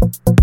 Thank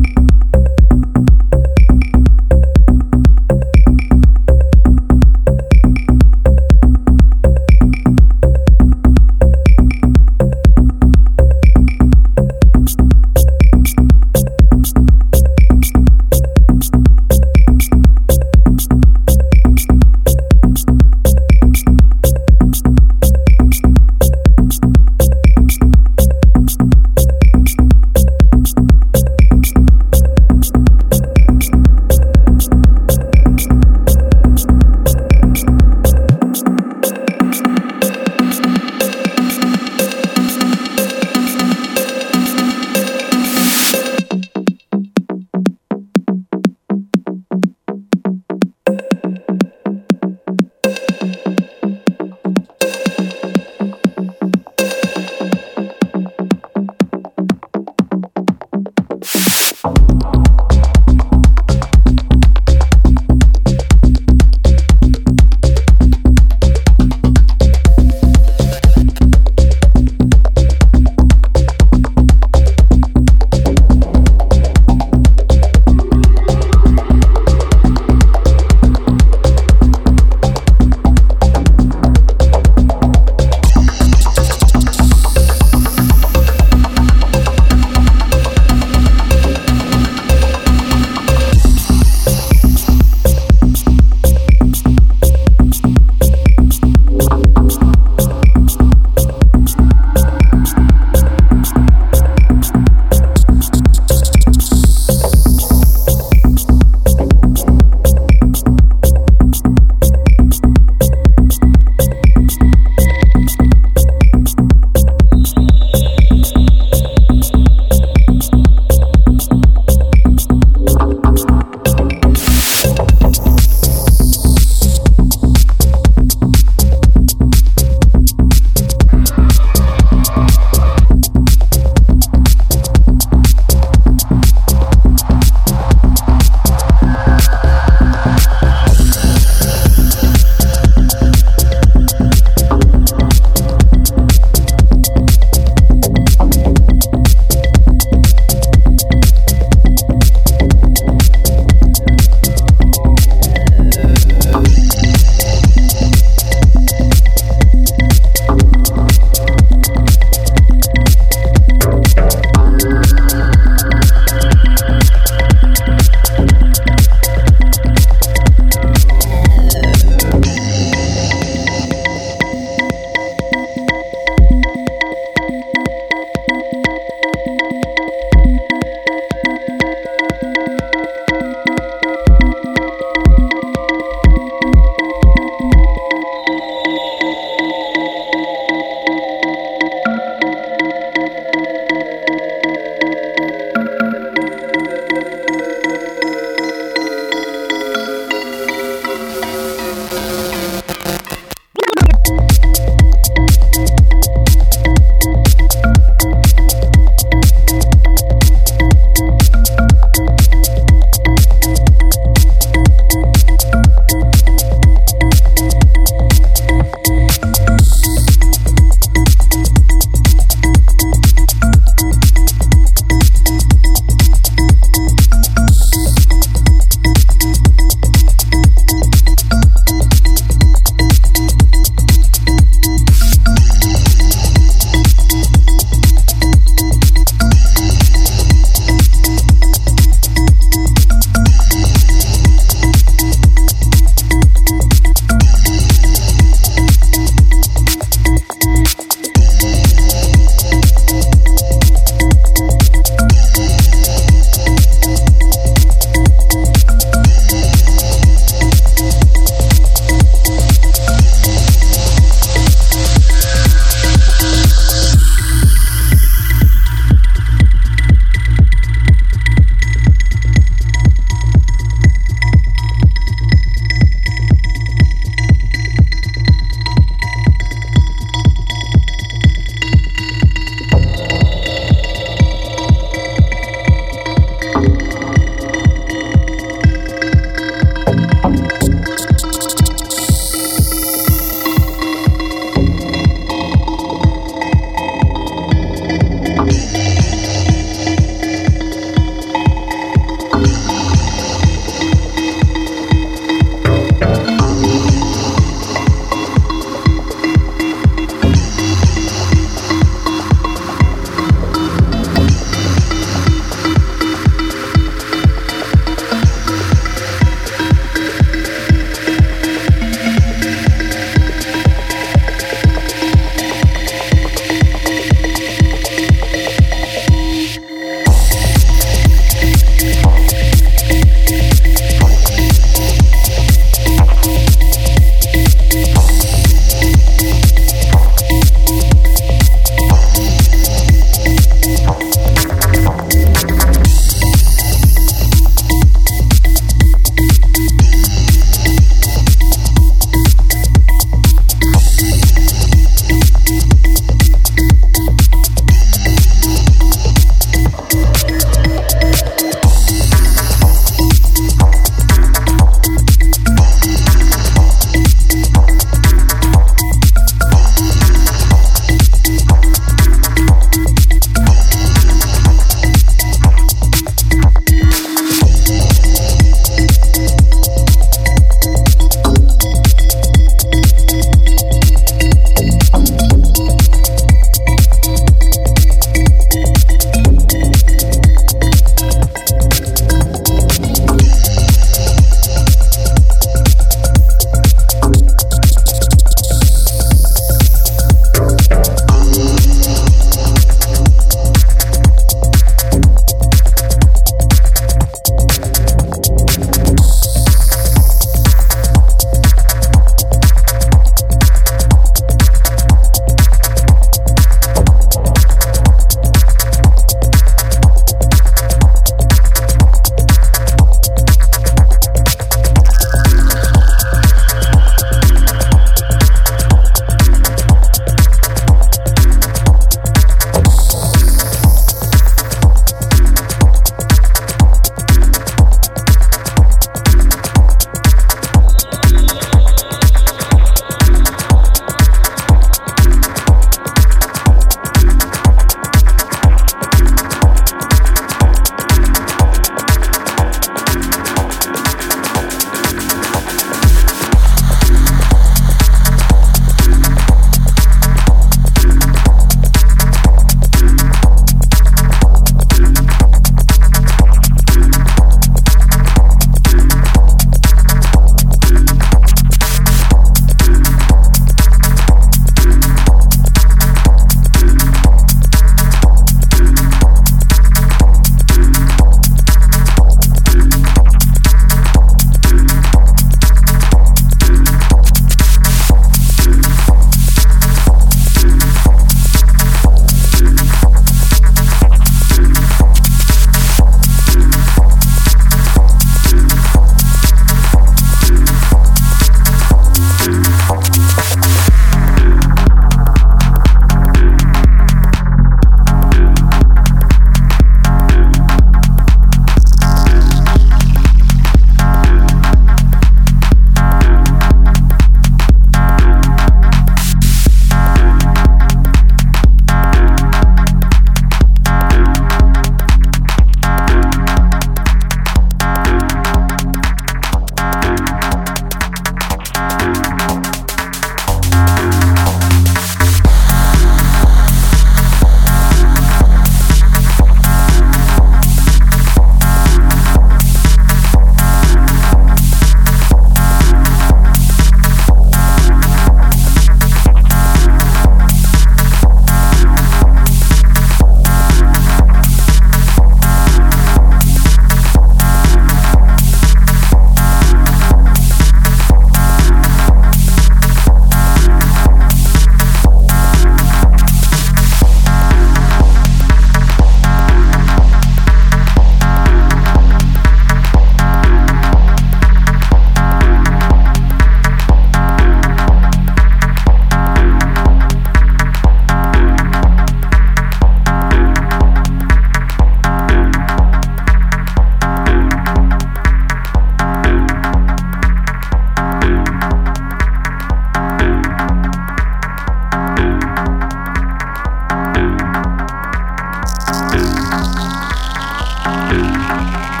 Bye.